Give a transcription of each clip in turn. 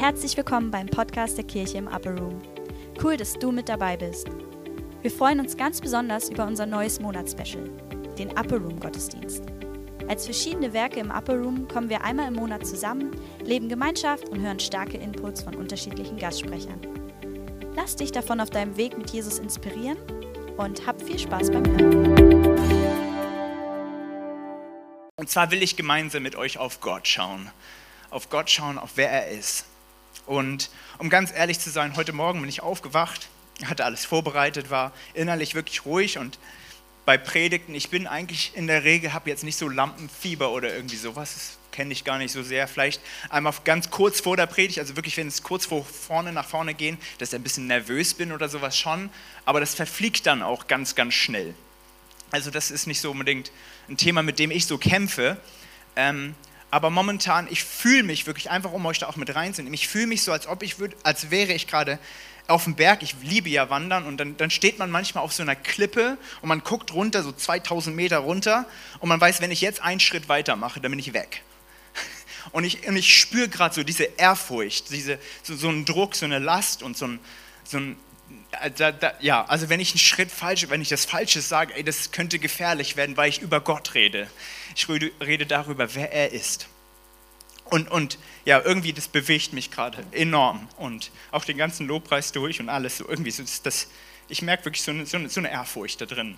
Herzlich willkommen beim Podcast der Kirche im Upper Room. Cool, dass du mit dabei bist. Wir freuen uns ganz besonders über unser neues Monatsspecial, den Upper Room Gottesdienst. Als verschiedene Werke im Upper Room kommen wir einmal im Monat zusammen, leben Gemeinschaft und hören starke Inputs von unterschiedlichen Gastsprechern. Lass dich davon auf deinem Weg mit Jesus inspirieren und hab viel Spaß beim Hören. Und zwar will ich gemeinsam mit euch auf Gott schauen. Auf Gott schauen, auf wer er ist. Und um ganz ehrlich zu sein, heute Morgen bin ich aufgewacht, hatte alles vorbereitet, war innerlich wirklich ruhig und bei Predigten, ich bin eigentlich in der Regel, habe jetzt nicht so Lampenfieber oder irgendwie sowas, das kenne ich gar nicht so sehr. Vielleicht einmal ganz kurz vor der Predigt, also wirklich, wenn es kurz vor vorne nach vorne gehen, dass ich ein bisschen nervös bin oder sowas schon, aber das verfliegt dann auch ganz, ganz schnell. Also das ist nicht so unbedingt ein Thema, mit dem ich so kämpfe. Ähm, aber momentan, ich fühle mich wirklich einfach, um euch da auch mit reinzunehmen, ich fühle mich so, als ob ich würd, als wäre ich gerade auf dem Berg. Ich liebe ja Wandern und dann, dann steht man manchmal auf so einer Klippe und man guckt runter, so 2000 Meter runter und man weiß, wenn ich jetzt einen Schritt weiter mache, dann bin ich weg. Und ich, und ich spüre gerade so diese Ehrfurcht, diese, so, so einen Druck, so eine Last und so ein, so ein da, da, ja, also wenn ich einen Schritt falsch, wenn ich das Falsche sage, ey, das könnte gefährlich werden, weil ich über Gott rede. Ich rede, rede darüber, wer er ist. Und, und ja, irgendwie, das bewegt mich gerade enorm. Und auch den ganzen Lobpreis durch und alles, so irgendwie, so das, das ich merke wirklich so eine, so, eine, so eine, Ehrfurcht da drin.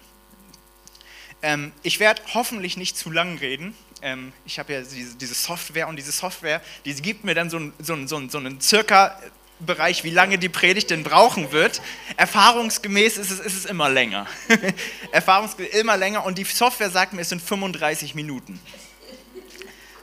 Ähm, ich werde hoffentlich nicht zu lang reden. Ähm, ich habe ja diese, diese, Software und diese Software, die gibt mir dann so, ein, so, ein, so, ein, so einen circa Bereich, wie lange die Predigt denn brauchen wird. Erfahrungsgemäß ist es, ist es immer länger. Erfahrungsgemäß immer länger und die Software sagt mir, es sind 35 Minuten.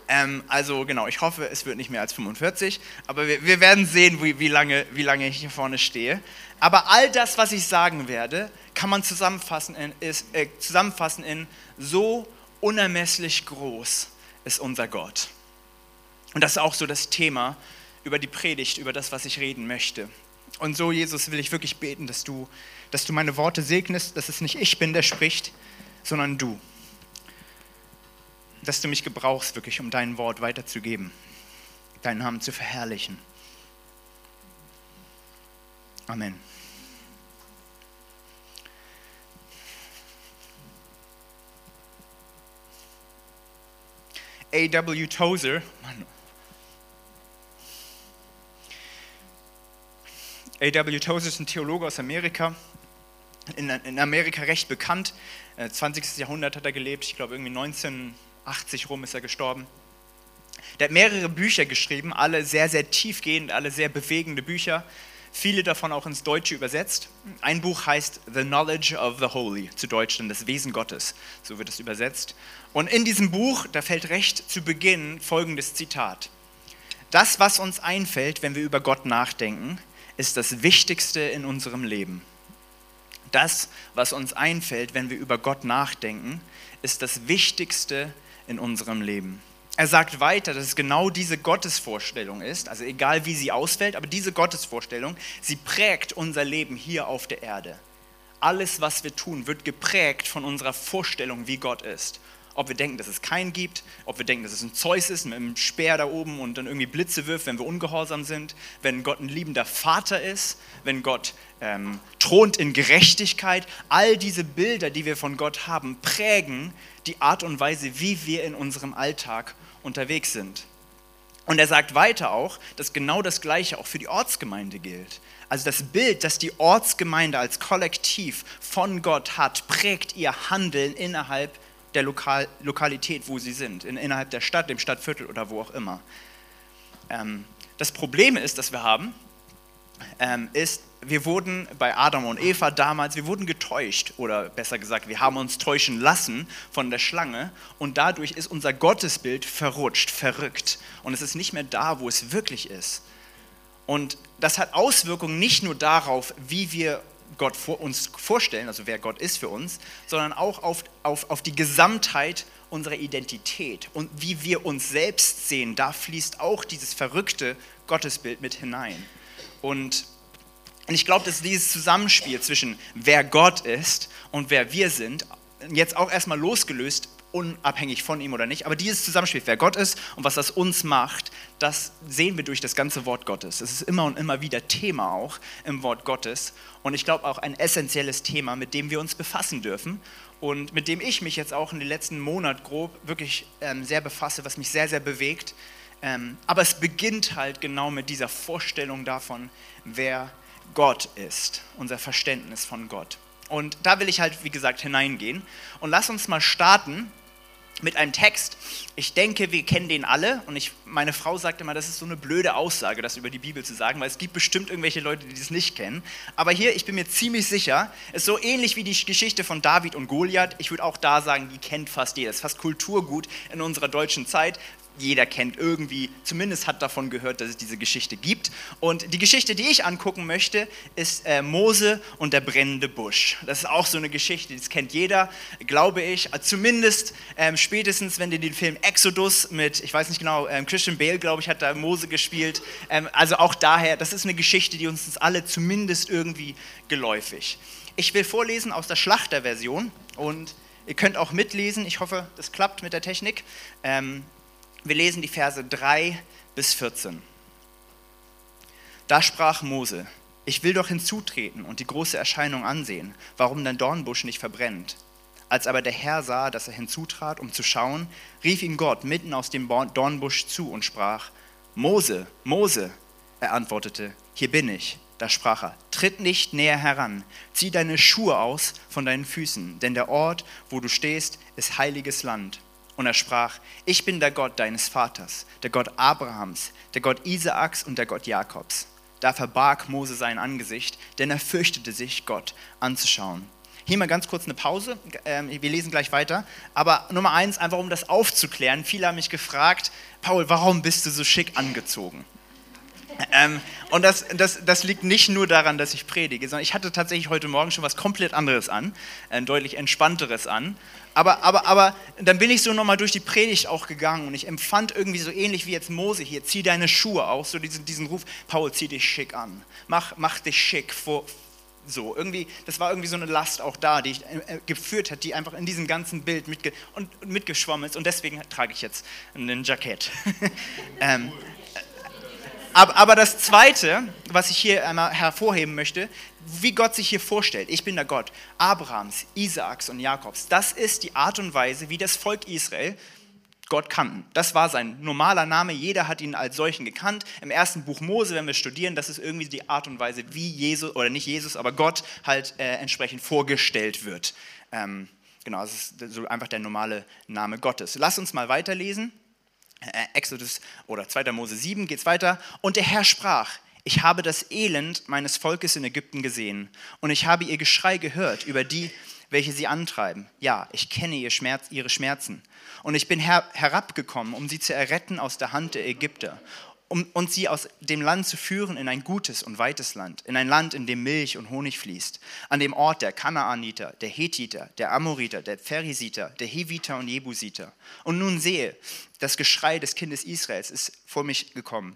Ähm, also genau, ich hoffe, es wird nicht mehr als 45, aber wir, wir werden sehen, wie, wie, lange, wie lange ich hier vorne stehe. Aber all das, was ich sagen werde, kann man zusammenfassen in, ist, äh, zusammenfassen in so unermesslich groß ist unser Gott. Und das ist auch so das Thema, über die Predigt, über das, was ich reden möchte. Und so, Jesus, will ich wirklich beten, dass du, dass du meine Worte segnest, dass es nicht ich bin, der spricht, sondern du. Dass du mich gebrauchst, wirklich, um dein Wort weiterzugeben, deinen Namen zu verherrlichen. Amen. A.W. Tozer, Mann, A.W. Tozer ist ein Theologe aus Amerika, in, in Amerika recht bekannt. 20. Äh, Jahrhundert hat er gelebt, ich glaube irgendwie 1980 rum ist er gestorben. Der hat mehrere Bücher geschrieben, alle sehr, sehr tiefgehend, alle sehr bewegende Bücher, viele davon auch ins Deutsche übersetzt. Ein Buch heißt The Knowledge of the Holy, zu Deutsch dann das Wesen Gottes, so wird es übersetzt. Und in diesem Buch, da fällt recht zu Beginn folgendes Zitat. Das, was uns einfällt, wenn wir über Gott nachdenken, ist das Wichtigste in unserem Leben. Das, was uns einfällt, wenn wir über Gott nachdenken, ist das Wichtigste in unserem Leben. Er sagt weiter, dass es genau diese Gottesvorstellung ist, also egal wie sie ausfällt, aber diese Gottesvorstellung, sie prägt unser Leben hier auf der Erde. Alles, was wir tun, wird geprägt von unserer Vorstellung, wie Gott ist ob wir denken, dass es keinen gibt, ob wir denken, dass es ein Zeus ist mit einem Speer da oben und dann irgendwie Blitze wirft, wenn wir ungehorsam sind, wenn Gott ein liebender Vater ist, wenn Gott ähm, thront in Gerechtigkeit. All diese Bilder, die wir von Gott haben, prägen die Art und Weise, wie wir in unserem Alltag unterwegs sind. Und er sagt weiter auch, dass genau das Gleiche auch für die Ortsgemeinde gilt. Also das Bild, das die Ortsgemeinde als Kollektiv von Gott hat, prägt ihr Handeln innerhalb der Lokal Lokalität, wo sie sind, in, innerhalb der Stadt, dem Stadtviertel oder wo auch immer. Ähm, das Problem ist, das wir haben, ähm, ist, wir wurden bei Adam und Eva damals, wir wurden getäuscht oder besser gesagt, wir haben uns täuschen lassen von der Schlange und dadurch ist unser Gottesbild verrutscht, verrückt und es ist nicht mehr da, wo es wirklich ist. Und das hat Auswirkungen nicht nur darauf, wie wir Gott vor uns vorstellen, also wer Gott ist für uns, sondern auch auf, auf, auf die Gesamtheit unserer Identität und wie wir uns selbst sehen. Da fließt auch dieses verrückte Gottesbild mit hinein. Und, ich glaube, dass dieses Zusammenspiel zwischen wer Gott ist und wer wir sind, jetzt auch erstmal losgelöst, unabhängig von ihm oder nicht, aber dieses Zusammenspiel, wer Gott ist und was das uns macht, das sehen wir durch das ganze Wort Gottes. Es ist immer und immer wieder Thema auch im Wort Gottes und ich glaube auch ein essentielles Thema, mit dem wir uns befassen dürfen und mit dem ich mich jetzt auch in den letzten Monaten grob wirklich ähm, sehr befasse, was mich sehr, sehr bewegt. Ähm, aber es beginnt halt genau mit dieser Vorstellung davon, wer Gott ist, unser Verständnis von Gott. Und da will ich halt, wie gesagt, hineingehen. Und lass uns mal starten mit einem Text. Ich denke, wir kennen den alle und ich, meine Frau sagt immer, das ist so eine blöde Aussage, das über die Bibel zu sagen, weil es gibt bestimmt irgendwelche Leute, die das nicht kennen. Aber hier, ich bin mir ziemlich sicher, ist so ähnlich wie die Geschichte von David und Goliath. Ich würde auch da sagen, die kennt fast jeder. Das ist fast Kulturgut in unserer deutschen Zeit jeder kennt irgendwie, zumindest hat davon gehört, dass es diese Geschichte gibt. Und die Geschichte, die ich angucken möchte, ist äh, Mose und der brennende Busch. Das ist auch so eine Geschichte, das kennt jeder, glaube ich. Zumindest ähm, spätestens, wenn du den Film Exodus mit, ich weiß nicht genau, ähm, Christian Bale, glaube ich, hat da Mose gespielt. Ähm, also auch daher, das ist eine Geschichte, die uns alle zumindest irgendwie geläufig. Ich will vorlesen aus der Schlachterversion und Ihr könnt auch mitlesen. Ich hoffe, das klappt mit der Technik. Ähm, wir lesen die Verse 3 bis 14. Da sprach Mose, ich will doch hinzutreten und die große Erscheinung ansehen, warum dein Dornbusch nicht verbrennt. Als aber der Herr sah, dass er hinzutrat, um zu schauen, rief ihn Gott mitten aus dem Dornbusch zu und sprach, Mose, Mose. Er antwortete, hier bin ich. Da sprach er, tritt nicht näher heran, zieh deine Schuhe aus von deinen Füßen, denn der Ort, wo du stehst, ist heiliges Land. Und er sprach, ich bin der Gott deines Vaters, der Gott Abrahams, der Gott Isaaks und der Gott Jakobs. Da verbarg Mose sein Angesicht, denn er fürchtete sich, Gott anzuschauen. Hier mal ganz kurz eine Pause, ähm, wir lesen gleich weiter. Aber Nummer eins, einfach um das aufzuklären. Viele haben mich gefragt, Paul, warum bist du so schick angezogen? Ähm, und das, das, das liegt nicht nur daran, dass ich predige, sondern ich hatte tatsächlich heute Morgen schon was komplett anderes an, ein deutlich entspannteres an. Aber, aber, aber dann bin ich so nochmal durch die Predigt auch gegangen und ich empfand irgendwie so ähnlich wie jetzt Mose hier, zieh deine Schuhe aus, so diesen, diesen Ruf, Paul, zieh dich schick an, mach, mach dich schick, vor, so. Irgendwie, das war irgendwie so eine Last auch da, die ich äh, geführt hat, die einfach in diesem ganzen Bild mitge und, mitgeschwommen ist. Und deswegen trage ich jetzt ein Jackett. ähm, aber, das Zweite, was ich hier einmal hervorheben möchte, wie Gott sich hier vorstellt. Ich bin der Gott Abrahams, Isaaks und Jakobs. Das ist die Art und Weise, wie das Volk Israel Gott kannten. Das war sein normaler Name. Jeder hat ihn als solchen gekannt. Im ersten Buch Mose, wenn wir studieren, das ist irgendwie die Art und Weise, wie Jesus, oder nicht Jesus, aber Gott halt äh, entsprechend vorgestellt wird. Ähm, genau, das ist so einfach der normale Name Gottes. Lass uns mal weiterlesen. Äh, Exodus oder 2. Mose 7 geht es weiter. Und der Herr sprach, ich habe das Elend meines Volkes in Ägypten gesehen und ich habe ihr Geschrei gehört über die, welche sie antreiben. Ja, ich kenne ihr Schmerz, ihre Schmerzen. Und ich bin her herabgekommen, um sie zu erretten aus der Hand der Ägypter um, und sie aus dem Land zu führen in ein gutes und weites Land, in ein Land, in dem Milch und Honig fließt, an dem Ort der Kanaaniter, der Hethiter, der Amoriter, der Pherisiter, der Heviter und Jebusiter. Und nun sehe, das Geschrei des Kindes Israels ist vor mich gekommen.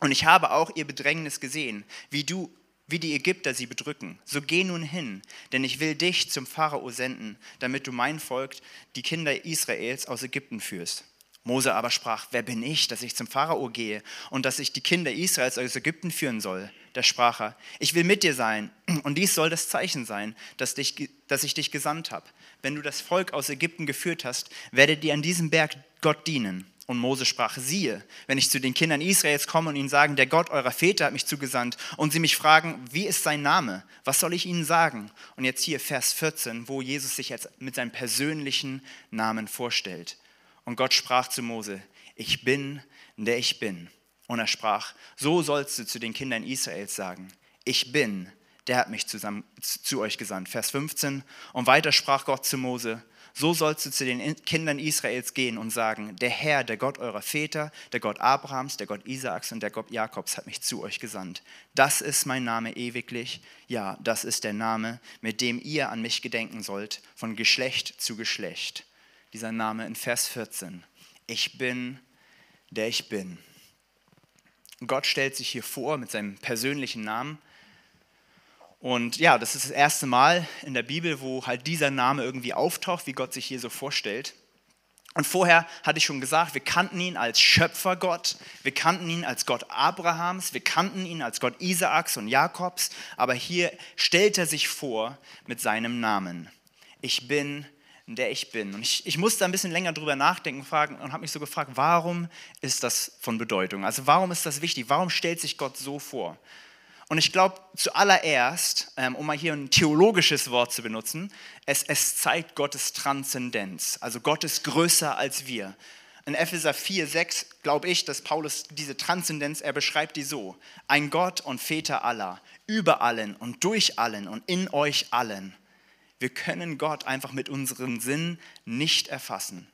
Und ich habe auch ihr Bedrängnis gesehen, wie du, wie die Ägypter sie bedrücken. So geh nun hin, denn ich will dich zum Pharao senden, damit du mein Volk, die Kinder Israels, aus Ägypten führst. Mose aber sprach, wer bin ich, dass ich zum Pharao gehe und dass ich die Kinder Israels aus Ägypten führen soll? Da sprach er, ich will mit dir sein und dies soll das Zeichen sein, dass, dich, dass ich dich gesandt habe. Wenn du das Volk aus Ägypten geführt hast, werdet ihr an diesem Berg Gott dienen. Und Mose sprach, siehe, wenn ich zu den Kindern Israels komme und ihnen sagen, der Gott eurer Väter hat mich zugesandt, und sie mich fragen, wie ist sein Name? Was soll ich ihnen sagen? Und jetzt hier Vers 14, wo Jesus sich jetzt mit seinem persönlichen Namen vorstellt. Und Gott sprach zu Mose, ich bin, der ich bin. Und er sprach, so sollst du zu den Kindern Israels sagen, ich bin, der hat mich zusammen, zu euch gesandt. Vers 15. Und weiter sprach Gott zu Mose, so sollst du zu den Kindern Israels gehen und sagen, der Herr, der Gott eurer Väter, der Gott Abrahams, der Gott Isaaks und der Gott Jakobs hat mich zu euch gesandt. Das ist mein Name ewiglich. Ja, das ist der Name, mit dem ihr an mich gedenken sollt, von Geschlecht zu Geschlecht. Dieser Name in Vers 14. Ich bin, der ich bin. Gott stellt sich hier vor mit seinem persönlichen Namen und ja, das ist das erste Mal in der Bibel, wo halt dieser Name irgendwie auftaucht, wie Gott sich hier so vorstellt. Und vorher hatte ich schon gesagt, wir kannten ihn als Schöpfergott, wir kannten ihn als Gott Abrahams, wir kannten ihn als Gott Isaaks und Jakobs, aber hier stellt er sich vor mit seinem Namen. Ich bin, der ich bin. Und ich, ich musste ein bisschen länger drüber nachdenken fragen, und habe mich so gefragt, warum ist das von Bedeutung? Also warum ist das wichtig? Warum stellt sich Gott so vor? Und ich glaube, zuallererst, ähm, um mal hier ein theologisches Wort zu benutzen, es, es zeigt Gottes Transzendenz. Also Gott ist größer als wir. In Epheser 4, 6 glaube ich, dass Paulus diese Transzendenz, er beschreibt die so. Ein Gott und Väter aller, über allen und durch allen und in euch allen. Wir können Gott einfach mit unserem Sinn nicht erfassen.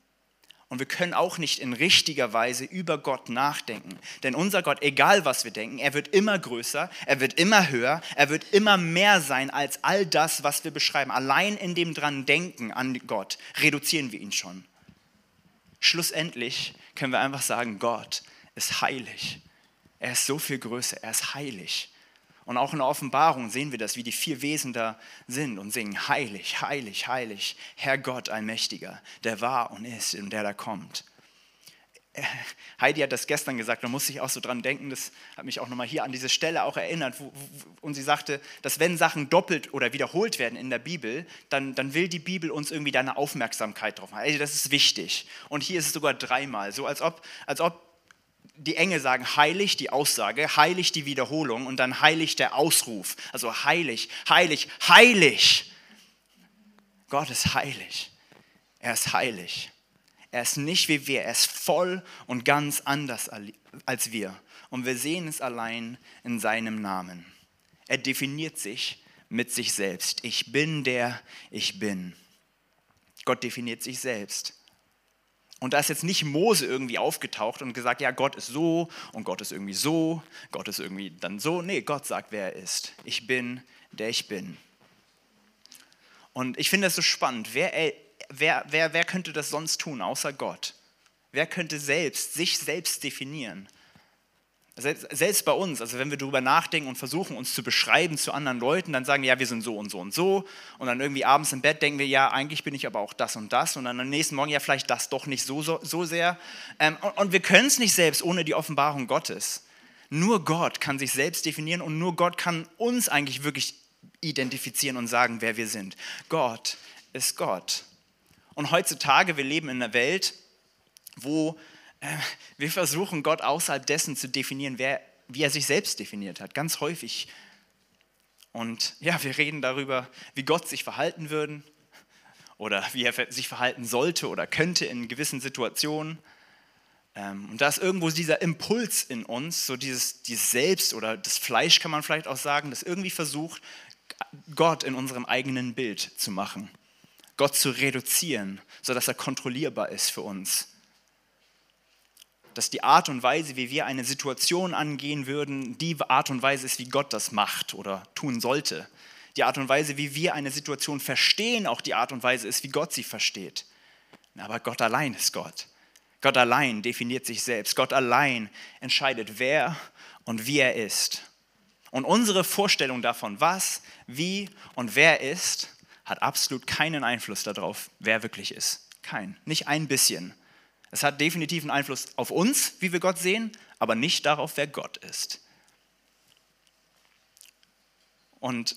Und wir können auch nicht in richtiger Weise über Gott nachdenken. Denn unser Gott, egal was wir denken, er wird immer größer, er wird immer höher, er wird immer mehr sein als all das, was wir beschreiben. Allein in dem dran denken an Gott reduzieren wir ihn schon. Schlussendlich können wir einfach sagen, Gott ist heilig. Er ist so viel größer, er ist heilig. Und auch in der Offenbarung sehen wir das, wie die vier Wesen da sind und singen, heilig, heilig, heilig, Herr Gott Allmächtiger, der war und ist und der da kommt. Äh, Heidi hat das gestern gesagt, da muss ich auch so dran denken, das hat mich auch nochmal hier an diese Stelle auch erinnert, wo, und sie sagte, dass wenn Sachen doppelt oder wiederholt werden in der Bibel, dann, dann will die Bibel uns irgendwie da eine Aufmerksamkeit drauf haben. Also das ist wichtig. Und hier ist es sogar dreimal, so als ob, als ob die Engel sagen heilig die Aussage, heilig die Wiederholung und dann heilig der Ausruf. Also heilig, heilig, heilig. Gott ist heilig. Er ist heilig. Er ist nicht wie wir. Er ist voll und ganz anders als wir. Und wir sehen es allein in seinem Namen. Er definiert sich mit sich selbst. Ich bin der ich bin. Gott definiert sich selbst. Und da ist jetzt nicht Mose irgendwie aufgetaucht und gesagt, ja, Gott ist so und Gott ist irgendwie so, Gott ist irgendwie dann so. Nee, Gott sagt, wer er ist. Ich bin, der ich bin. Und ich finde das so spannend. Wer, wer, wer, wer könnte das sonst tun, außer Gott? Wer könnte selbst, sich selbst definieren? Selbst bei uns, also wenn wir darüber nachdenken und versuchen, uns zu beschreiben zu anderen Leuten, dann sagen wir, ja, wir sind so und so und so. Und dann irgendwie abends im Bett denken wir, ja, eigentlich bin ich aber auch das und das. Und dann am nächsten Morgen, ja, vielleicht das doch nicht so, so, so sehr. Ähm, und, und wir können es nicht selbst ohne die Offenbarung Gottes. Nur Gott kann sich selbst definieren und nur Gott kann uns eigentlich wirklich identifizieren und sagen, wer wir sind. Gott ist Gott. Und heutzutage, wir leben in einer Welt, wo wir versuchen Gott außerhalb dessen zu definieren, wer, wie er sich selbst definiert hat, ganz häufig. Und ja, wir reden darüber, wie Gott sich verhalten würde oder wie er sich verhalten sollte oder könnte in gewissen Situationen. Ähm, und da ist irgendwo dieser Impuls in uns, so dieses, dieses Selbst oder das Fleisch kann man vielleicht auch sagen, das irgendwie versucht, Gott in unserem eigenen Bild zu machen. Gott zu reduzieren, sodass er kontrollierbar ist für uns dass die Art und Weise, wie wir eine Situation angehen würden, die Art und Weise ist, wie Gott das macht oder tun sollte. Die Art und Weise, wie wir eine Situation verstehen, auch die Art und Weise ist, wie Gott sie versteht. Aber Gott allein ist Gott. Gott allein definiert sich selbst. Gott allein entscheidet, wer und wie er ist. Und unsere Vorstellung davon, was, wie und wer ist, hat absolut keinen Einfluss darauf, wer wirklich ist. Kein, nicht ein bisschen. Es hat definitiv einen Einfluss auf uns, wie wir Gott sehen, aber nicht darauf, wer Gott ist. Und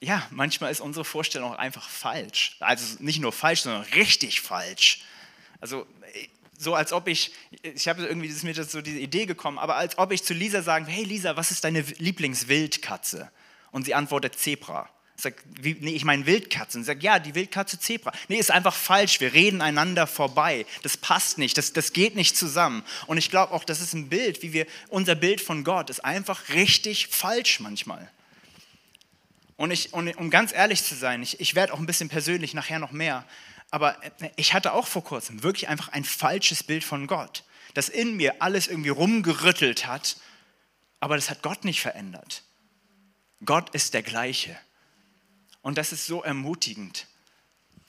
ja, manchmal ist unsere Vorstellung auch einfach falsch. Also nicht nur falsch, sondern richtig falsch. Also so als ob ich, ich habe irgendwie ist mir das so diese Idee gekommen, aber als ob ich zu Lisa sagen, hey Lisa, was ist deine Lieblingswildkatze? Und sie antwortet Zebra. Sag, wie, nee, ich meine Wildkatzen. Sag, ja, die Wildkatze Zebra. Nee, ist einfach falsch. Wir reden einander vorbei. Das passt nicht. Das, das geht nicht zusammen. Und ich glaube auch, das ist ein Bild, wie wir, unser Bild von Gott ist einfach richtig falsch manchmal. Und, ich, und um ganz ehrlich zu sein, ich, ich werde auch ein bisschen persönlich nachher noch mehr, aber ich hatte auch vor kurzem wirklich einfach ein falsches Bild von Gott, das in mir alles irgendwie rumgerüttelt hat, aber das hat Gott nicht verändert. Gott ist der gleiche. Und das ist so ermutigend,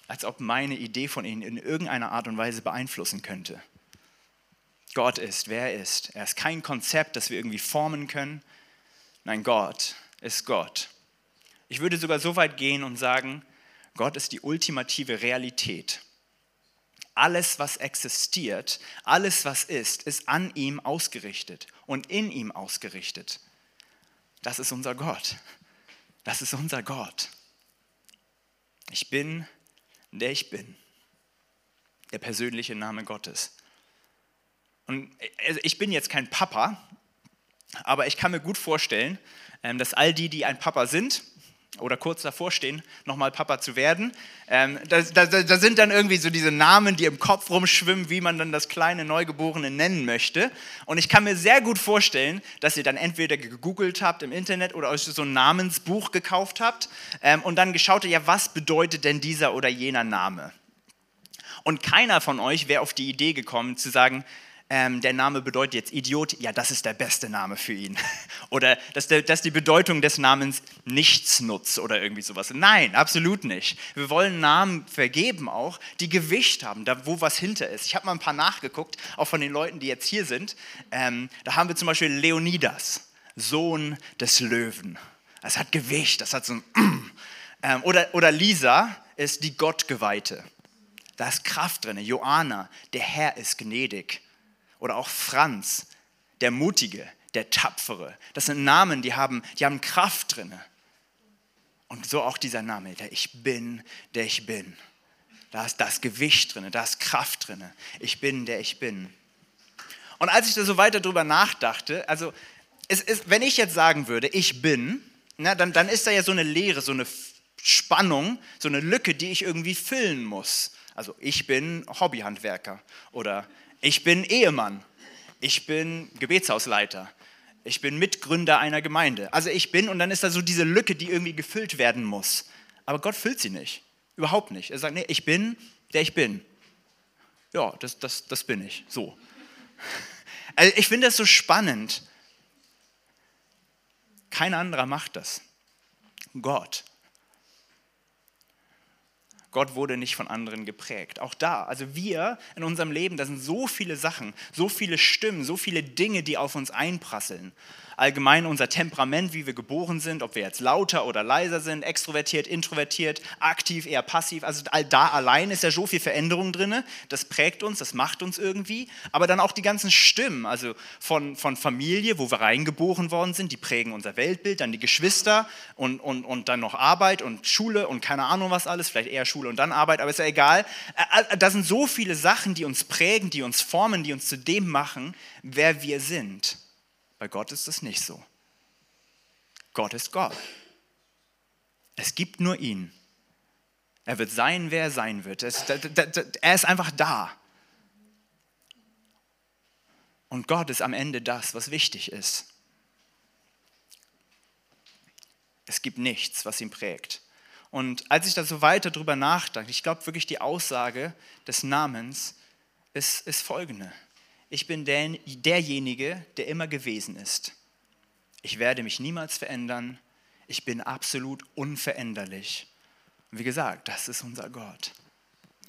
als ob meine Idee von ihnen in irgendeiner Art und Weise beeinflussen könnte. Gott ist, wer er ist. Er ist kein Konzept, das wir irgendwie formen können. Nein, Gott ist Gott. Ich würde sogar so weit gehen und sagen, Gott ist die ultimative Realität. Alles, was existiert, alles, was ist, ist an ihm ausgerichtet und in ihm ausgerichtet. Das ist unser Gott. Das ist unser Gott. Ich bin, der ich bin. Der persönliche Name Gottes. Und also ich bin jetzt kein Papa, aber ich kann mir gut vorstellen, ähm, dass all die, die ein Papa sind, oder kurz davor stehen, nochmal Papa zu werden. Ähm, da, da, da, sind dann irgendwie so diese Namen, die im Kopf rumschwimmen, wie man dann das kleine Neugeborene nennen möchte. Und ich kann mir sehr gut vorstellen, dass ihr dann entweder gegoogelt habt im Internet oder euch so ein Namensbuch gekauft habt ähm, und dann geschaut habt, ja, was bedeutet denn dieser oder jener Name? Und keiner von euch wäre auf die Idee gekommen zu sagen, ähm, der Name bedeutet jetzt Idiot, ja, das ist der beste Name für ihn. oder dass, der, dass die Bedeutung des Namens Nichtsnutz oder irgendwie sowas. Nein, absolut nicht. Wir wollen Namen vergeben auch, die Gewicht haben, da wo was hinter ist. Ich habe mal ein paar nachgeguckt, auch von den Leuten, die jetzt hier sind. Ähm, da haben wir zum Beispiel Leonidas, Sohn des Löwen. Das hat Gewicht, das hat so ein... ähm, oder, oder Lisa ist die Gottgeweihte. Da ist Kraft drin. Joanna, der Herr ist gnädig. Oder auch Franz, der Mutige, der Tapfere. Das sind Namen, die haben, die haben Kraft drin. Und so auch dieser Name, der Ich bin, der ich bin. Da ist das Gewicht drin, da ist Kraft drin. Ich bin, der ich bin. Und als ich da so weiter drüber nachdachte, also ist, wenn ich jetzt sagen würde, ich bin, na, dann, dann ist da ja so eine Leere, so eine Spannung, so eine Lücke, die ich irgendwie füllen muss. Also ich bin Hobbyhandwerker oder ich bin Ehemann. Ich bin Gebetshausleiter. Ich bin Mitgründer einer Gemeinde. Also ich bin, und dann ist da so diese Lücke, die irgendwie gefüllt werden muss. Aber Gott füllt sie nicht. Überhaupt nicht. Er sagt, nee, ich bin, der ich bin. Ja, das, das, das bin ich. So. Also ich finde das so spannend. Kein anderer macht das. Gott. Gott wurde nicht von anderen geprägt. Auch da, also wir in unserem Leben, da sind so viele Sachen, so viele Stimmen, so viele Dinge, die auf uns einprasseln allgemein unser Temperament, wie wir geboren sind, ob wir jetzt lauter oder leiser sind, extrovertiert, introvertiert, aktiv, eher passiv. Also da allein ist ja so viel Veränderung drin. Das prägt uns, das macht uns irgendwie. Aber dann auch die ganzen Stimmen, also von, von Familie, wo wir reingeboren worden sind, die prägen unser Weltbild, dann die Geschwister und, und, und dann noch Arbeit und Schule und keine Ahnung was alles, vielleicht eher Schule und dann Arbeit, aber ist ja egal. Da sind so viele Sachen, die uns prägen, die uns formen, die uns zu dem machen, wer wir sind. Bei Gott ist es nicht so. Gott ist Gott. Es gibt nur ihn. Er wird sein, wer er sein wird. Er ist einfach da. Und Gott ist am Ende das, was wichtig ist. Es gibt nichts, was ihn prägt. Und als ich da so weiter drüber nachdachte, ich glaube wirklich, die Aussage des Namens ist, ist folgende ich bin der, derjenige, der immer gewesen ist. Ich werde mich niemals verändern. Ich bin absolut unveränderlich. Und wie gesagt, das ist unser Gott.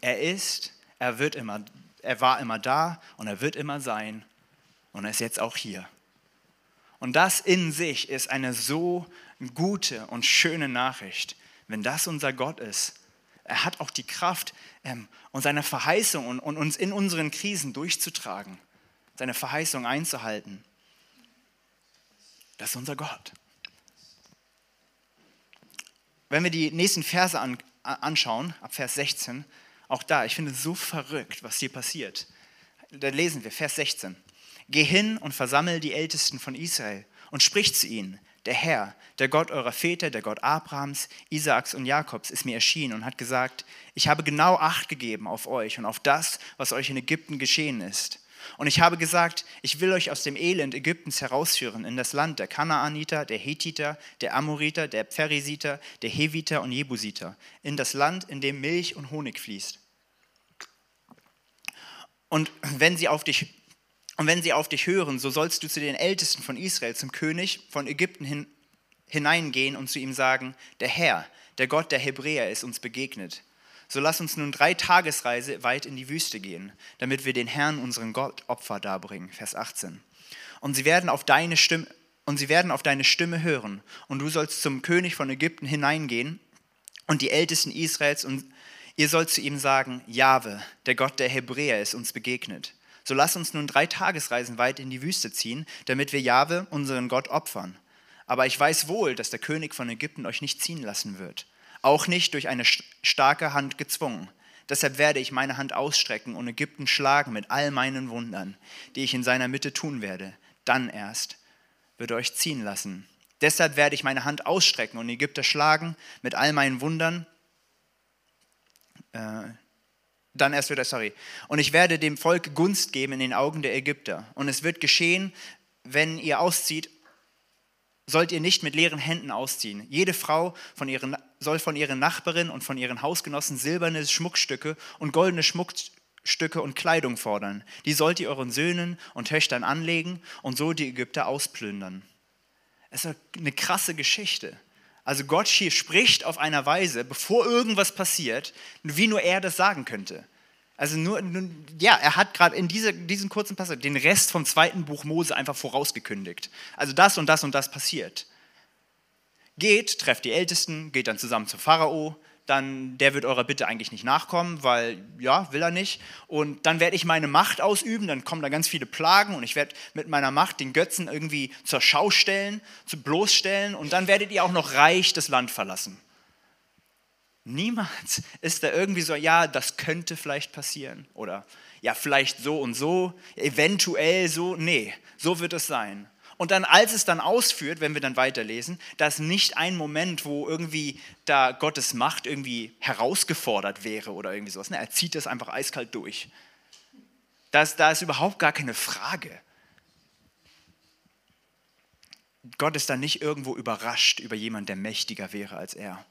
Er ist, er wird immer, er war immer da und er wird immer sein und er ist jetzt auch hier. Und das in sich ist eine so gute und schöne Nachricht. Wenn das unser Gott ist, er hat auch die Kraft, ähm, und seine Verheißung und, und uns in unseren Krisen durchzutragen seine Verheißung einzuhalten. Das ist unser Gott. Wenn wir die nächsten Verse an, anschauen, ab Vers 16, auch da, ich finde es so verrückt, was hier passiert. Da lesen wir Vers 16. Geh hin und versammel die Ältesten von Israel und sprich zu ihnen. Der Herr, der Gott eurer Väter, der Gott Abrahams, Isaaks und Jakobs, ist mir erschienen und hat gesagt, ich habe genau Acht gegeben auf euch und auf das, was euch in Ägypten geschehen ist. Und ich habe gesagt, ich will euch aus dem Elend Ägyptens herausführen in das Land der Kanaaniter, der Hethiter, der Amoriter, der Pheresiter, der Heviter und Jebusiter, in das Land, in dem Milch und Honig fließt. Und wenn sie auf dich und wenn sie auf dich hören, so sollst du zu den Ältesten von Israel, zum König von Ägypten hin, hineingehen und zu ihm sagen, der Herr, der Gott der Hebräer ist uns begegnet. So lass uns nun drei Tagesreise weit in die Wüste gehen, damit wir den Herrn, unseren Gott, Opfer darbringen. Vers 18. Und sie werden auf deine Stimme, und sie werden auf deine Stimme hören, und du sollst zum König von Ägypten hineingehen und die Ältesten Israels und Ihr sollt zu ihm sagen, Jahwe, der Gott der Hebräer, ist uns begegnet. So lasst uns nun drei Tagesreisen weit in die Wüste ziehen, damit wir Jahwe, unseren Gott, opfern. Aber ich weiß wohl, dass der König von Ägypten euch nicht ziehen lassen wird, auch nicht durch eine starke Hand gezwungen. Deshalb werde ich meine Hand ausstrecken und Ägypten schlagen mit all meinen Wundern, die ich in seiner Mitte tun werde. Dann erst wird er euch ziehen lassen. Deshalb werde ich meine Hand ausstrecken und Ägypter schlagen mit all meinen Wundern, äh, dann erst wird er, sorry. Und ich werde dem Volk Gunst geben in den Augen der Ägypter. Und es wird geschehen, wenn ihr auszieht, sollt ihr nicht mit leeren Händen ausziehen. Jede Frau von ihren, soll von ihren Nachbarinnen und von ihren Hausgenossen silberne Schmuckstücke und goldene Schmuckstücke und Kleidung fordern. Die sollt ihr euren Söhnen und Töchtern anlegen und so die Ägypter ausplündern. Es ist eine krasse Geschichte. Also Gott hier spricht auf einer Weise, bevor irgendwas passiert, wie nur er das sagen könnte. Also nur, ja, er hat gerade in diese, diesem kurzen Passage den Rest vom zweiten Buch Mose einfach vorausgekündigt. Also das und das und das passiert. Geht, trefft die Ältesten, geht dann zusammen zu Pharao, dann der wird eurer Bitte eigentlich nicht nachkommen, weil ja, will er nicht. Und dann werde ich meine Macht ausüben, dann kommen da ganz viele Plagen und ich werde mit meiner Macht den Götzen irgendwie zur Schau stellen, zu bloßstellen und dann werdet ihr auch noch reich das Land verlassen. Niemals ist da irgendwie so, ja, das könnte vielleicht passieren oder ja, vielleicht so und so, eventuell so. Nee, so wird es sein. Und dann, als es dann ausführt, wenn wir dann weiterlesen, da ist nicht ein Moment, wo irgendwie da Gottes Macht irgendwie herausgefordert wäre oder irgendwie sowas. Ne? Er zieht das einfach eiskalt durch. Das, da ist überhaupt gar keine Frage. Gott ist dann nicht irgendwo überrascht über jemanden, der mächtiger wäre als er.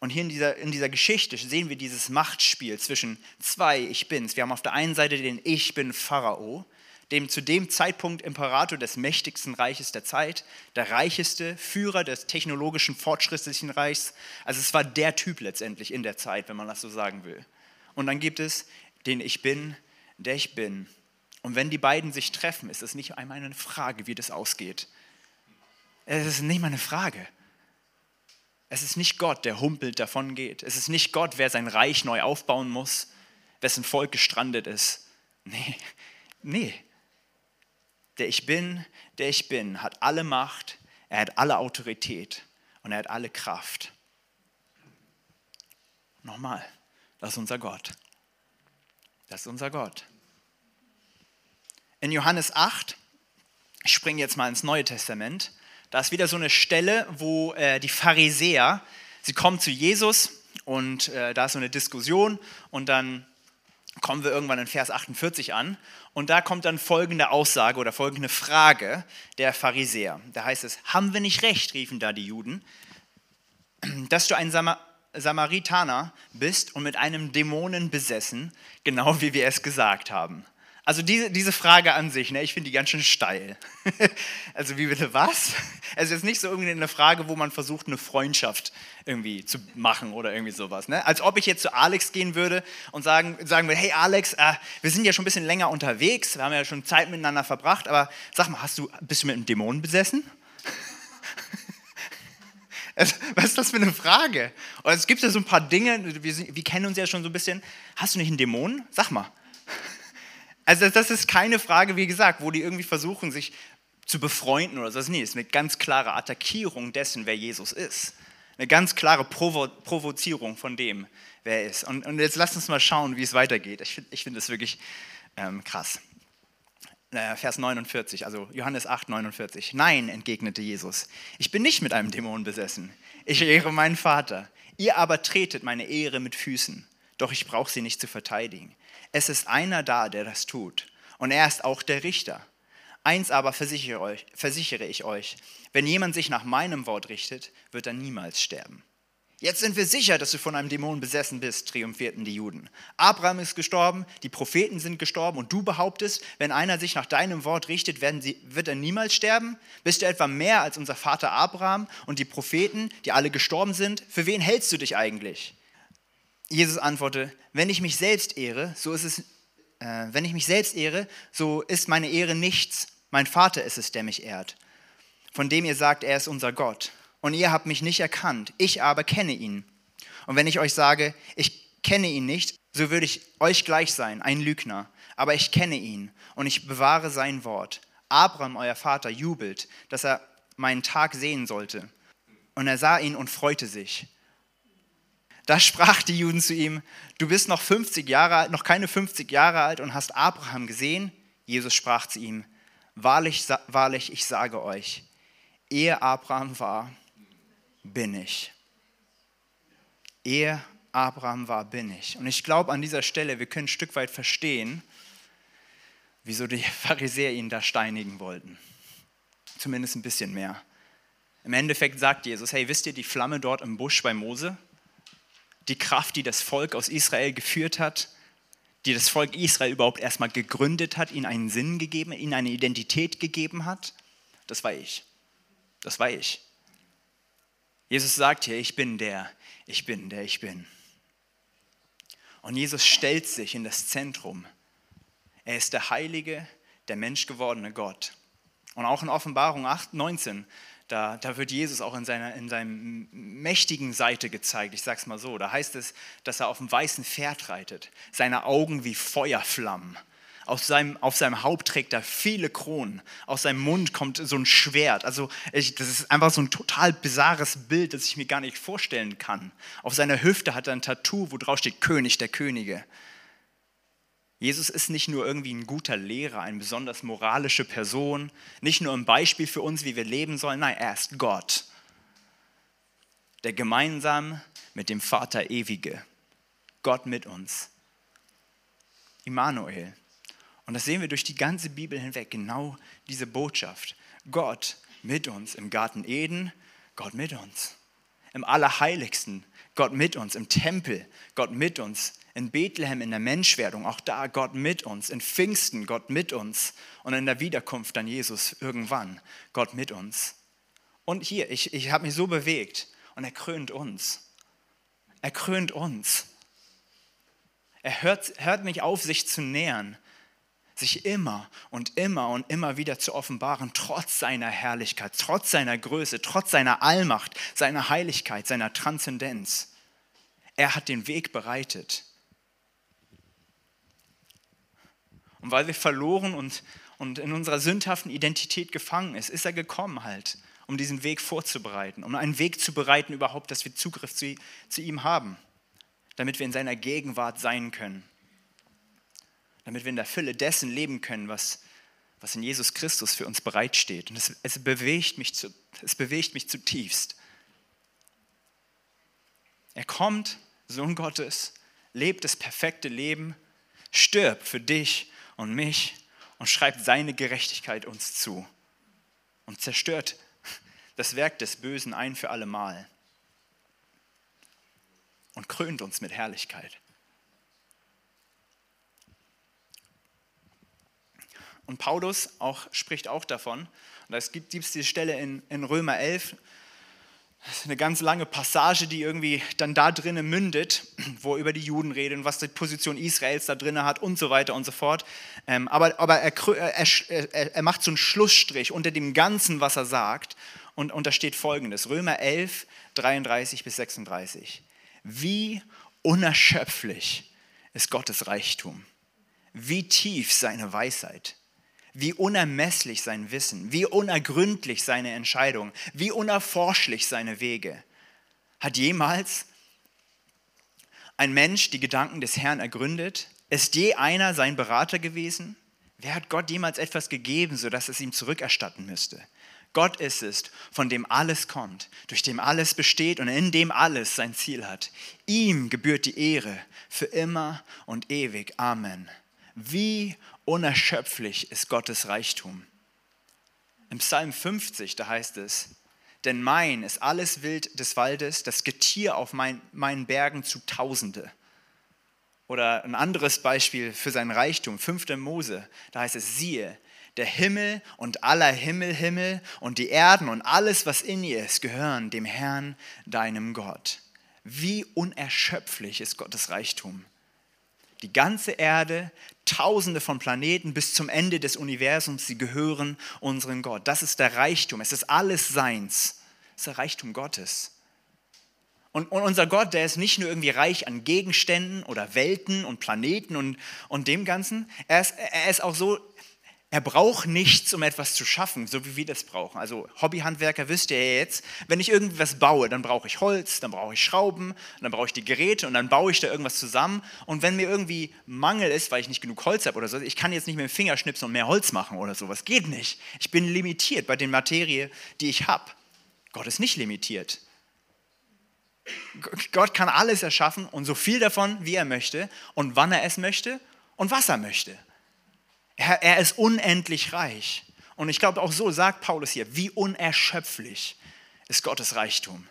Und hier in dieser, in dieser Geschichte sehen wir dieses Machtspiel zwischen zwei Ich Bins. Wir haben auf der einen Seite den Ich Bin Pharao, dem zu dem Zeitpunkt Imperator des mächtigsten Reiches der Zeit, der reicheste Führer des technologischen fortschrittlichen Reichs. Also es war der Typ letztendlich in der Zeit, wenn man das so sagen will. Und dann gibt es den Ich bin, der ich bin. Und wenn die beiden sich treffen, ist es nicht einmal eine Frage, wie das ausgeht. Es ist nicht mal eine Frage. Es ist nicht Gott, der humpelt davon geht. Es ist nicht Gott, wer sein Reich neu aufbauen muss, wessen Volk gestrandet ist. Nee, nee, der ich bin, der ich bin, hat alle Macht, er hat alle Autorität und er hat alle Kraft. Nochmal, das ist unser Gott. Das ist unser Gott. In Johannes 8, ich springe jetzt mal ins Neue Testament, da ist wieder so eine Stelle, wo äh, die Pharisäer, sie kommen zu Jesus und äh, da ist so eine Diskussion und dann kommen wir irgendwann in Vers 48 an und da kommt dann folgende Aussage oder folgende Frage der Pharisäer. Da heißt es, haben wir nicht recht, riefen da die Juden, dass du ein Samar Samaritaner bist und mit einem Dämonen besessen, genau wie wir es gesagt haben. Also diese, diese Frage an sich, ne, ich finde die ganz schön steil. also wie bitte was? Es ist nicht so irgendwie eine Frage, wo man versucht, eine Freundschaft irgendwie zu machen oder irgendwie sowas. Ne? Als ob ich jetzt zu Alex gehen würde und sagen, sagen würde, hey Alex, äh, wir sind ja schon ein bisschen länger unterwegs, wir haben ja schon Zeit miteinander verbracht, aber sag mal, hast du, bist du mit einem Dämon besessen? Was ist das für eine Frage? Und es gibt ja so ein paar Dinge, wir, wir kennen uns ja schon so ein bisschen. Hast du nicht einen Dämon? Sag mal. Also das ist keine Frage, wie gesagt, wo die irgendwie versuchen, sich zu befreunden oder so. Nee, es ist eine ganz klare Attackierung dessen, wer Jesus ist. Eine ganz klare Provo Provozierung von dem, wer er ist. Und, und, jetzt lasst uns mal schauen, wie es weitergeht. Ich finde ich find das wirklich ähm, krass. Vers 49, also Johannes 8, 49. Nein, entgegnete Jesus, ich bin nicht mit einem Dämon besessen. Ich ehre meinen Vater. Ihr aber tretet meine Ehre mit Füßen. Doch ich brauche sie nicht zu verteidigen. Es ist einer da, der das tut. Und er ist auch der Richter. Eins aber versichere, euch, versichere ich euch, wenn jemand sich nach meinem Wort richtet, wird er niemals sterben. Jetzt sind wir sicher, dass du von einem Dämon besessen bist, triumphierten die Juden. Abraham ist gestorben, die Propheten sind gestorben und du behauptest, wenn einer sich nach deinem Wort richtet, sie, wird er niemals sterben? Bist du etwa mehr als unser Vater Abraham und die Propheten, die alle gestorben sind? Für wen hältst du dich eigentlich? Jesus antwortete, wenn ich mich selbst ehre, so ist es, äh, wenn ich mich selbst ehre, so ist meine Ehre nichts. Mein Vater ist es, der mich ehrt, von dem ihr sagt, er ist unser Gott. Und ihr habt mich nicht erkannt, ich aber kenne ihn. Und wenn ich euch sage, ich kenne ihn nicht, so würde ich euch gleich sein, ein Lügner. Aber ich kenne ihn und ich bewahre sein Wort. Abraham, euer Vater, jubelt, dass er meinen Tag sehen sollte. Und er sah ihn und freute sich. Da sprach die Juden zu ihm, du bist noch 50 Jahre alt, noch keine 50 Jahre alt und hast Abraham gesehen? Jesus sprach zu ihm, wahrlich, wahrlich, ich sage euch, ehe Abraham war, bin ich. Ehe Abraham war, bin ich. Und ich glaube an dieser Stelle, wir können ein Stück weit verstehen, wieso die Pharisäer ihn da steinigen wollten. Zumindest ein bisschen mehr. Im Endeffekt sagt Jesus, hey, wisst ihr die Flamme dort im Busch bei Mose? Die Kraft, die das Volk aus Israel geführt hat, die das Volk Israel überhaupt erstmal gegründet hat, ihnen einen Sinn gegeben, ihnen eine Identität gegeben hat, das war ich. Das war ich. Jesus sagt hier, ich bin der, ich bin der, ich bin. Und Jesus stellt sich in das Zentrum. Er ist der heilige, der menschgewordene Gott. Und auch in Offenbarung 8, 19 da, da wird Jesus auch in seiner in seinem mächtigen Seite gezeigt, ich sage es mal so. Da heißt es, dass er auf dem weißen Pferd reitet, seine Augen wie Feuerflammen. Aus seinem, auf seinem Haupt trägt er viele Kronen. Aus seinem Mund kommt so ein Schwert. Also ich, das ist einfach so ein total bizarres Bild, das ich mir gar nicht vorstellen kann. Auf seiner Hüfte hat er ein Tattoo, wo drauf steht König der Könige. Jesus ist nicht nur irgendwie ein guter Lehrer, eine besonders moralische Person, nicht nur ein Beispiel für uns, wie wir leben sollen, nein, er ist Gott, der gemeinsam mit dem Vater ewige, Gott mit uns, Immanuel. Und das sehen wir durch die ganze Bibel hinweg, genau diese Botschaft. Gott mit uns im Garten Eden, Gott mit uns. Im Allerheiligsten, Gott mit uns. Im Tempel, Gott mit uns in Bethlehem in der Menschwerdung, auch da Gott mit uns, in Pfingsten Gott mit uns und in der Wiederkunft dann Jesus irgendwann Gott mit uns. Und hier, ich, ich habe mich so bewegt und er krönt uns. Er krönt uns. Er hört, hört nicht auf, sich zu nähern, sich immer und immer und immer wieder zu offenbaren, trotz seiner Herrlichkeit, trotz seiner Größe, trotz seiner Allmacht, seiner Heiligkeit, seiner Transzendenz. Er hat den Weg bereitet. Und weil wir verloren und, und in unserer sündhaften Identität gefangen ist, ist er gekommen halt, um diesen Weg vorzubereiten, um einen Weg zu bereiten überhaupt, dass wir Zugriff zu, zu ihm haben, damit wir in seiner Gegenwart sein können, damit wir in der Fülle dessen leben können, was, was in Jesus Christus für uns bereitsteht. Und es, es, bewegt mich zu, es bewegt mich zutiefst. Er kommt, Sohn Gottes, lebt das perfekte Leben, stirbt für dich und mich und schreibt seine Gerechtigkeit uns zu und zerstört das Werk des Bösen ein für allemal und krönt uns mit Herrlichkeit. Und Paulus auch, spricht auch davon, und es gibt, gibt diese Stelle in, in Römer 11, das ist eine ganz lange Passage, die irgendwie dann da drinnen mündet, wo er über die Juden redet und was die Position Israels da drinnen hat und so weiter und so fort. Ähm, aber aber er, er, er macht so einen Schlussstrich unter dem Ganzen, was er sagt. Und, und da steht folgendes: Römer 11, 33 bis 36. Wie unerschöpflich ist Gottes Reichtum, wie tief seine Weisheit wie unermesslich sein Wissen, wie unergründlich seine Entscheidung, wie unerforschlich seine Wege. Hat jemals ein Mensch die Gedanken des Herrn ergründet? Ist je einer sein Berater gewesen? Wer hat Gott jemals etwas gegeben, sodass es ihm zurückerstatten müsste? Gott ist es, von dem alles kommt, durch dem alles besteht und in dem alles sein Ziel hat. Ihm gebührt die Ehre für immer und ewig. Amen. Wie unerschöpflich ist Gottes Reichtum. Im Psalm 50, da heißt es, denn mein ist alles Wild des Waldes, das Getier auf mein, meinen Bergen zu Tausende. Oder ein anderes Beispiel für sein Reichtum, 5. Mose, da heißt es, siehe, der Himmel und aller Himmelhimmel und die Erden und alles, was in ihr ist, gehören dem Herrn, deinem Gott. Wie unerschöpflich ist Gottes Reichtum. Die ganze Erde, tausende von Planeten bis zum Ende des Universums, sie gehören unserem Gott. Das ist der Reichtum. Es ist alles Seins. Es ist der Reichtum Gottes. Und, und, unser Gott, der ist nicht nur irgendwie reich an Gegenständen oder Welten und Planeten und, und dem Ganzen, er ist, er ist auch so, er braucht nichts, um etwas zu schaffen, so wie wir das brauchen. Also Hobbyhandwerker wisst ihr ja jetzt, wenn ich irgendwas baue, dann brauche ich Holz, dann brauche ich Schrauben, dann brauche ich die Geräte und dann baue ich da irgendwas zusammen. Und wenn mir irgendwie Mangel ist, weil ich nicht genug Holz habe oder so, ich kann jetzt nicht mit dem Finger schnipsen und mehr Holz machen oder sowas, geht nicht. Ich bin limitiert bei den Materien, die ich habe. Gott ist nicht limitiert. Gott kann alles erschaffen und so viel davon, wie er möchte und wann er es möchte und was er möchte. Er, er ist unendlich reich. Und ich glaube, auch so sagt Paulus hier, wie unerschöpflich ist Gottes Reichtum.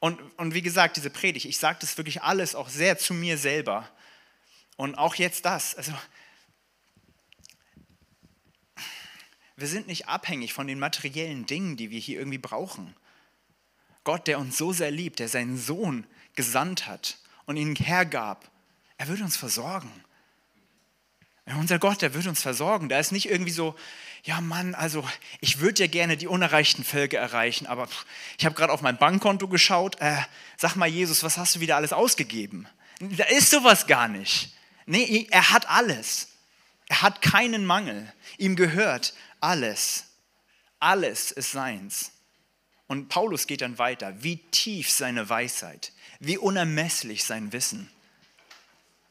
Und, und wie gesagt, diese Predigt, ich sage das wirklich alles auch sehr zu mir selber. Und auch jetzt das. Also, wir sind nicht abhängig von den materiellen Dingen, die wir hier irgendwie brauchen. Gott, der uns so sehr liebt, der seinen Sohn gesandt hat und ihn hergab, er wird uns versorgen. Unser Gott, der wird uns versorgen. Da ist nicht irgendwie so, ja Mann, also ich würde ja gerne die unerreichten Völker erreichen, aber ich habe gerade auf mein Bankkonto geschaut. Äh, sag mal, Jesus, was hast du wieder alles ausgegeben? Da ist sowas gar nicht. Nee, er hat alles. Er hat keinen Mangel. Ihm gehört alles. Alles ist seins. Und Paulus geht dann weiter. Wie tief seine Weisheit, wie unermesslich sein Wissen.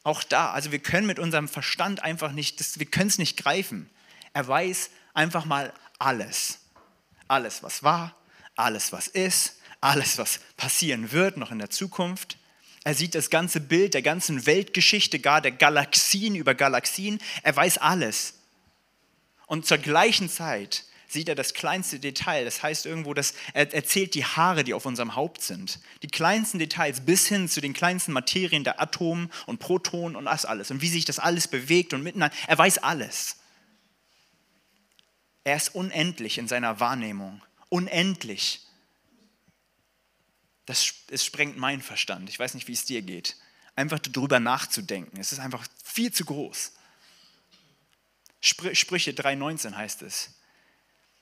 Auch da, also wir können mit unserem Verstand einfach nicht, das, wir können es nicht greifen. Er weiß einfach mal alles. Alles, was war, alles, was ist, alles, was passieren wird, noch in der Zukunft. Er sieht das ganze Bild der ganzen Weltgeschichte, gar der Galaxien über Galaxien. Er weiß alles. Und zur gleichen Zeit sieht er das kleinste Detail. Das heißt irgendwo, dass er erzählt die Haare, die auf unserem Haupt sind. Die kleinsten Details bis hin zu den kleinsten Materien der Atomen und Protonen und das alles. Und wie sich das alles bewegt und miteinander. Er weiß alles. Er ist unendlich in seiner Wahrnehmung. Unendlich. Das, das sprengt meinen Verstand. Ich weiß nicht, wie es dir geht. Einfach darüber nachzudenken. Es ist einfach viel zu groß. Sprüche 3,19 heißt es.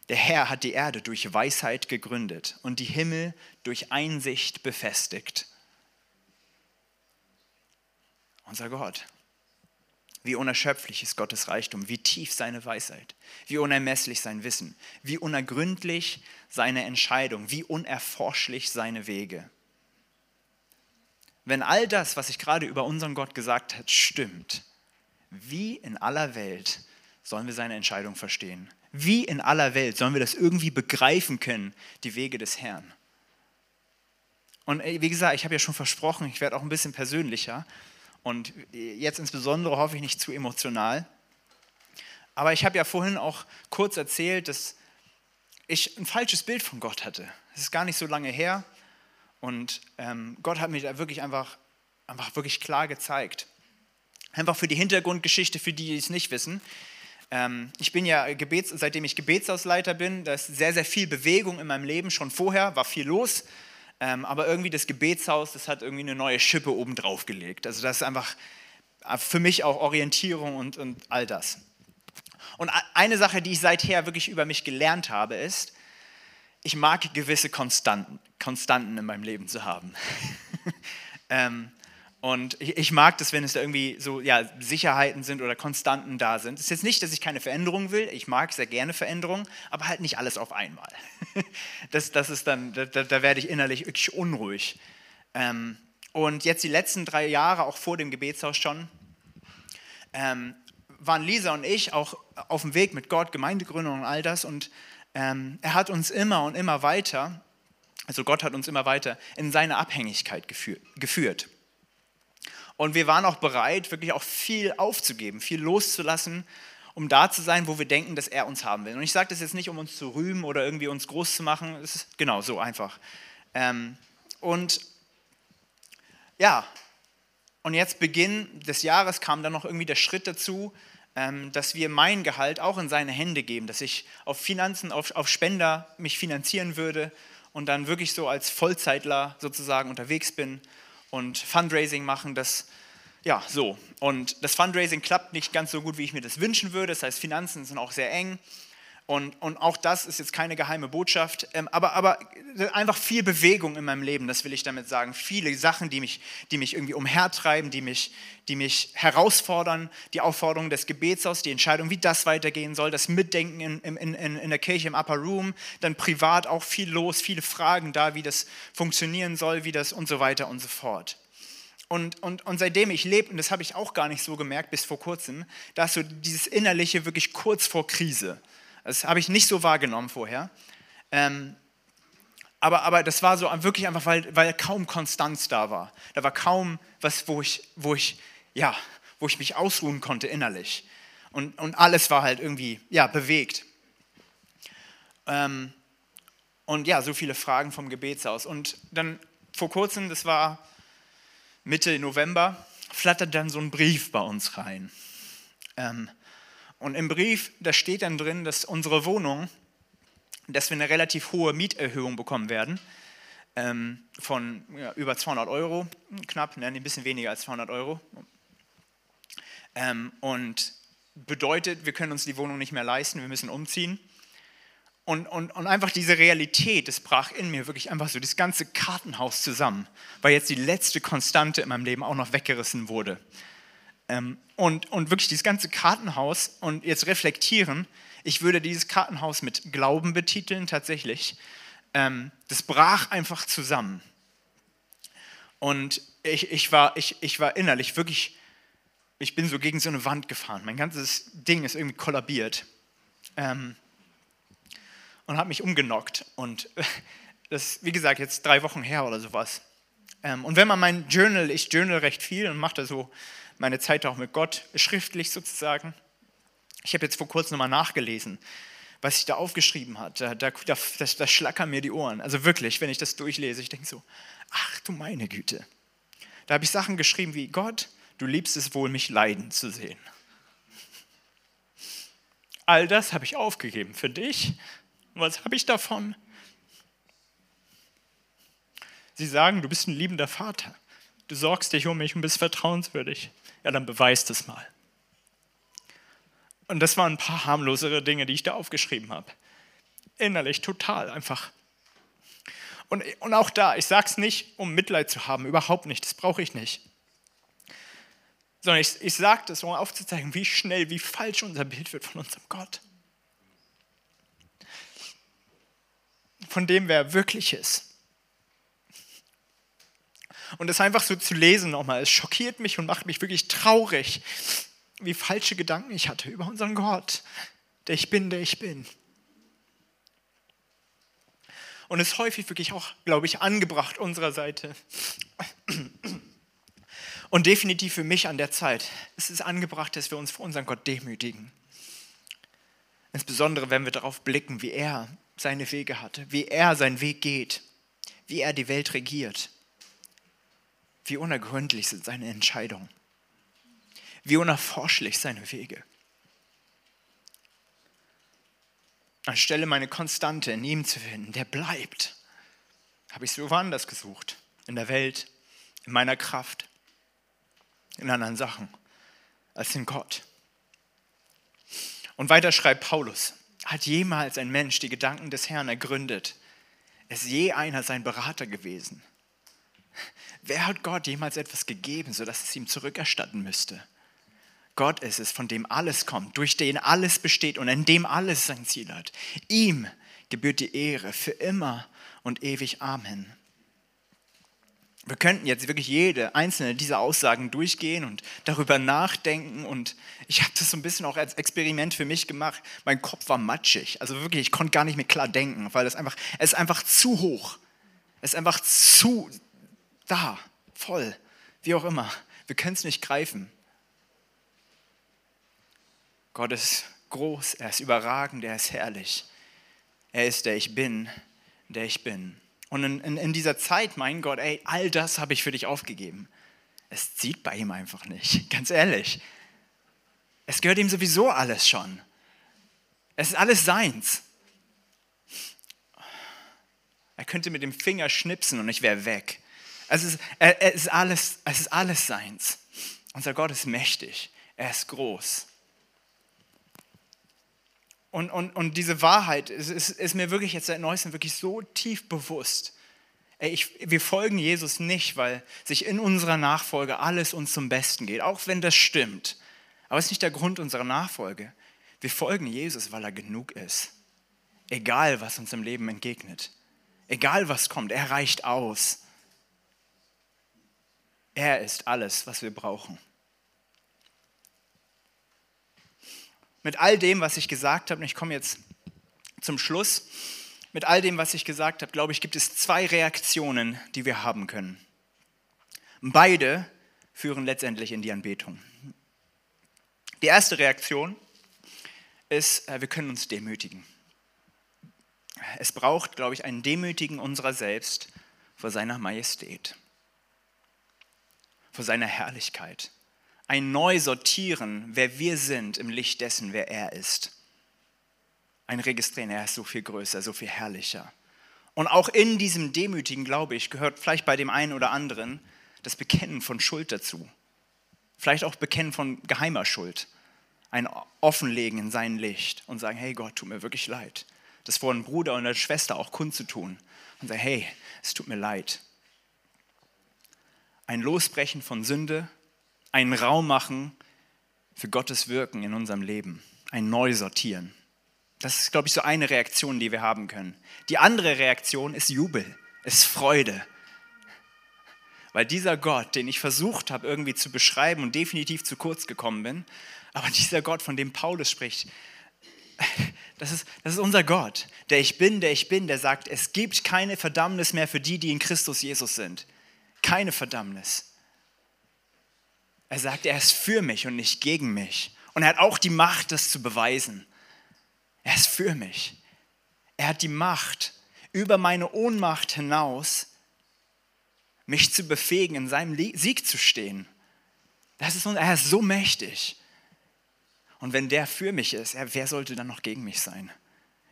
Der Herr hat die Erde durch Weisheit gegründet und die Himmel durch Einsicht befestigt. Unser Gott. Wie unerschöpflich ist Gottes Reichtum, wie tief seine Weisheit, wie unermesslich sein Wissen, wie unergründlich seine Entscheidung, wie unerforschlich seine Wege. Wenn all das, was ich gerade über unseren Gott gesagt habe, stimmt, wie in aller Welt sollen wir seine Entscheidung verstehen? Wie in aller Welt sollen wir das irgendwie begreifen können, die Wege des Herrn? Und wie gesagt, ich habe ja schon versprochen, ich werde auch ein bisschen persönlicher und jetzt insbesondere hoffe ich nicht zu emotional. Aber ich habe ja vorhin auch kurz erzählt, dass ich ein falsches Bild von Gott hatte. Es ist gar nicht so lange her und ähm, Gott hat mir da wirklich einfach, einfach wirklich klar gezeigt. Einfach für die Hintergrundgeschichte, für die, die es nicht wissen. Ähm, ich bin ja Gebets, seitdem ich Gebetshausleiter bin, da ist sehr, sehr viel Bewegung in meinem Leben. Schon vorher war viel los. Ähm, aber irgendwie das Gebetshaus, das hat irgendwie eine neue Schippe oben drauf gelegt. Also das ist einfach äh, für mich auch Orientierung und, und all das. Und eine Sache, die ich seither wirklich über mich gelernt habe, ist, ich mag gewisse Konstanten, Konstanten in meinem Leben zu haben. ähm, und ich mag das, wenn es da irgendwie so ja, Sicherheiten sind oder Konstanten da sind. Es ist jetzt nicht, dass ich keine Veränderung will. Ich mag sehr gerne Veränderungen, aber halt nicht alles auf einmal. Das, das ist dann, da, da werde ich innerlich wirklich unruhig. Ähm, und jetzt die letzten drei Jahre, auch vor dem Gebetshaus schon, ähm, waren Lisa und ich auch auf dem Weg mit Gott, Gemeindegründung und all das. Und ähm, er hat uns immer und immer weiter, also Gott hat uns immer weiter in seine Abhängigkeit geführt. Und wir waren auch bereit, wirklich auch viel aufzugeben, viel loszulassen, um da zu sein, wo wir denken, dass er uns haben will. Und ich sage das jetzt nicht, um uns zu rühmen oder irgendwie uns groß zu machen. Es ist genau so einfach. Ähm, und ja, und jetzt Beginn des Jahres kam dann noch irgendwie der Schritt dazu, ähm, dass wir mein Gehalt auch in seine Hände geben, dass ich auf Finanzen, auf, auf Spender mich finanzieren würde und dann wirklich so als Vollzeitler sozusagen unterwegs bin und Fundraising machen, das ja so. Und das Fundraising klappt nicht ganz so gut, wie ich mir das wünschen würde. Das heißt, Finanzen sind auch sehr eng. Und, und auch das ist jetzt keine geheime Botschaft, ähm, aber, aber einfach viel Bewegung in meinem Leben, das will ich damit sagen. Viele Sachen, die mich, die mich irgendwie umhertreiben, die mich, die mich herausfordern, die Aufforderung des Gebets aus, die Entscheidung, wie das weitergehen soll, das Mitdenken in, in, in, in der Kirche im Upper Room, dann privat auch viel los, viele Fragen da, wie das funktionieren soll, wie das und so weiter und so fort. Und, und, und seitdem ich lebe, und das habe ich auch gar nicht so gemerkt bis vor kurzem, da ist so dieses Innerliche wirklich kurz vor Krise. Das habe ich nicht so wahrgenommen vorher. Ähm, aber, aber das war so wirklich einfach, weil, weil kaum Konstanz da war. Da war kaum was, wo ich, wo ich, ja, wo ich mich ausruhen konnte innerlich. Und, und alles war halt irgendwie ja, bewegt. Ähm, und ja, so viele Fragen vom Gebetshaus. Und dann vor kurzem, das war Mitte November, flattert dann so ein Brief bei uns rein. Ähm, und im Brief, da steht dann drin, dass unsere Wohnung, dass wir eine relativ hohe Mieterhöhung bekommen werden ähm, von ja, über 200 Euro, knapp, ne, ein bisschen weniger als 200 Euro. Ähm, und bedeutet, wir können uns die Wohnung nicht mehr leisten, wir müssen umziehen. Und, und, und einfach diese Realität, das brach in mir wirklich einfach so das ganze Kartenhaus zusammen, weil jetzt die letzte Konstante in meinem Leben auch noch weggerissen wurde. Ähm, und, und wirklich dieses ganze Kartenhaus und jetzt reflektieren, ich würde dieses Kartenhaus mit Glauben betiteln, tatsächlich. Ähm, das brach einfach zusammen. Und ich, ich, war, ich, ich war innerlich wirklich, ich bin so gegen so eine Wand gefahren. Mein ganzes Ding ist irgendwie kollabiert. Ähm, und habe mich umgenockt. Und das, wie gesagt, jetzt drei Wochen her oder sowas. Ähm, und wenn man mein Journal, ich journal recht viel und mache da so meine Zeit auch mit Gott, schriftlich sozusagen. Ich habe jetzt vor kurzem nochmal nachgelesen, was ich da aufgeschrieben hat. Da, da, da, da schlackern mir die Ohren. Also wirklich, wenn ich das durchlese, ich denke so, ach du meine Güte. Da habe ich Sachen geschrieben wie, Gott, du liebst es wohl, mich leiden zu sehen. All das habe ich aufgegeben für dich. Was habe ich davon? Sie sagen, du bist ein liebender Vater. Du sorgst dich um mich und bist vertrauenswürdig ja, dann beweist es mal. Und das waren ein paar harmlosere Dinge, die ich da aufgeschrieben habe. Innerlich total einfach. Und, und auch da, ich sage es nicht, um Mitleid zu haben, überhaupt nicht, das brauche ich nicht. Sondern ich, ich sage das, um aufzuzeigen, wie schnell, wie falsch unser Bild wird von unserem Gott. Von dem, wer er wirklich ist. Und das einfach so zu lesen nochmal, es schockiert mich und macht mich wirklich traurig, wie falsche Gedanken ich hatte über unseren Gott, der ich bin, der ich bin. Und es ist häufig wirklich auch, glaube ich, angebracht unserer Seite. Und definitiv für mich an der Zeit. Es ist angebracht, dass wir uns vor unseren Gott demütigen. Insbesondere, wenn wir darauf blicken, wie er seine Wege hatte, wie er seinen Weg geht, wie er die Welt regiert. Wie unergründlich sind seine Entscheidungen. Wie unerforschlich seine Wege. Anstelle meine Konstante in ihm zu finden, der bleibt, habe ich so woanders gesucht. In der Welt, in meiner Kraft, in anderen Sachen, als in Gott. Und weiter schreibt Paulus, hat jemals ein Mensch die Gedanken des Herrn ergründet? Ist je einer sein Berater gewesen? Wer hat Gott jemals etwas gegeben, sodass es ihm zurückerstatten müsste? Gott ist es, von dem alles kommt, durch den alles besteht und in dem alles sein Ziel hat. Ihm gebührt die Ehre für immer und ewig. Amen. Wir könnten jetzt wirklich jede einzelne dieser Aussagen durchgehen und darüber nachdenken. Und ich habe das so ein bisschen auch als Experiment für mich gemacht. Mein Kopf war matschig. Also wirklich, ich konnte gar nicht mehr klar denken, weil das einfach, es ist einfach zu hoch. Es ist einfach zu, da, voll, wie auch immer. Wir können es nicht greifen. Gott ist groß, er ist überragend, er ist herrlich. Er ist der ich bin, der ich bin. Und in, in, in dieser Zeit, mein Gott, ey, all das habe ich für dich aufgegeben. Es zieht bei ihm einfach nicht, ganz ehrlich. Es gehört ihm sowieso alles schon. Es ist alles seins. Er könnte mit dem Finger schnipsen und ich wäre weg. Es ist, es, ist alles, es ist alles seins. Unser Gott ist mächtig. Er ist groß. Und, und, und diese Wahrheit ist, ist, ist mir wirklich jetzt seit Neuestem wirklich so tief bewusst. Ey, ich, wir folgen Jesus nicht, weil sich in unserer Nachfolge alles uns zum Besten geht, auch wenn das stimmt. Aber es ist nicht der Grund unserer Nachfolge. Wir folgen Jesus, weil er genug ist. Egal, was uns im Leben entgegnet. Egal, was kommt, er reicht aus. Er ist alles, was wir brauchen. Mit all dem, was ich gesagt habe, und ich komme jetzt zum Schluss, mit all dem, was ich gesagt habe, glaube ich, gibt es zwei Reaktionen, die wir haben können. Beide führen letztendlich in die Anbetung. Die erste Reaktion ist, äh, wir können uns demütigen. Es braucht, glaube ich, ein Demütigen unserer selbst vor seiner Majestät vor seiner Herrlichkeit. Ein Neusortieren, wer wir sind im Licht dessen, wer er ist. Ein Registrieren, er ist so viel größer, so viel herrlicher. Und auch in diesem Demütigen, glaube ich, gehört vielleicht bei dem einen oder anderen das Bekennen von Schuld dazu. Vielleicht auch Bekennen von geheimer Schuld. Ein Offenlegen in sein Licht und sagen, hey Gott, tut mir wirklich leid. Das vor einem Bruder und einer Schwester auch kundzutun und sagen, hey, es tut mir leid ein Losbrechen von Sünde, einen Raum machen für Gottes Wirken in unserem Leben, ein Neusortieren. Das ist, glaube ich, so eine Reaktion, die wir haben können. Die andere Reaktion ist Jubel, ist Freude. Weil dieser Gott, den ich versucht habe irgendwie zu beschreiben und definitiv zu kurz gekommen bin, aber dieser Gott, von dem Paulus spricht, das ist, das ist unser Gott, der ich bin, der ich bin, der sagt, es gibt keine Verdammnis mehr für die, die in Christus Jesus sind keine Verdammnis. Er sagt, er ist für mich und nicht gegen mich. Und er hat auch die Macht, das zu beweisen. Er ist für mich. Er hat die Macht, über meine Ohnmacht hinaus, mich zu befähigen, in seinem Sieg zu stehen. Das ist, er ist so mächtig. Und wenn der für mich ist, wer sollte dann noch gegen mich sein?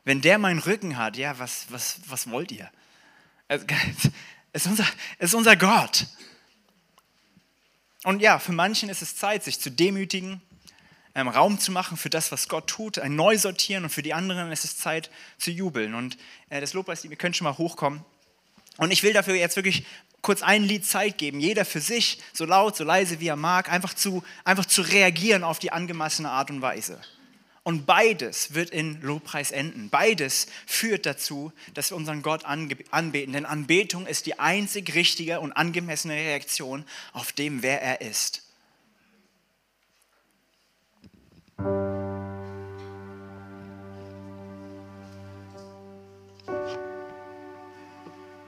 Wenn der meinen Rücken hat, ja, was, was, was wollt ihr? Also, ist unser, ist unser Gott. Und ja, für manchen ist es Zeit, sich zu demütigen, ähm, Raum zu machen für das, was Gott tut, ein Neusortieren. Und für die anderen ist es Zeit zu jubeln. Und äh, das Lobpreis, ihr könnt schon mal hochkommen. Und ich will dafür jetzt wirklich kurz ein Lied Zeit geben, jeder für sich, so laut, so leise wie er mag, einfach zu, einfach zu reagieren auf die angemassene Art und Weise. Und beides wird in Lobpreis enden. Beides führt dazu, dass wir unseren Gott anbeten. Denn Anbetung ist die einzig richtige und angemessene Reaktion auf dem, wer er ist.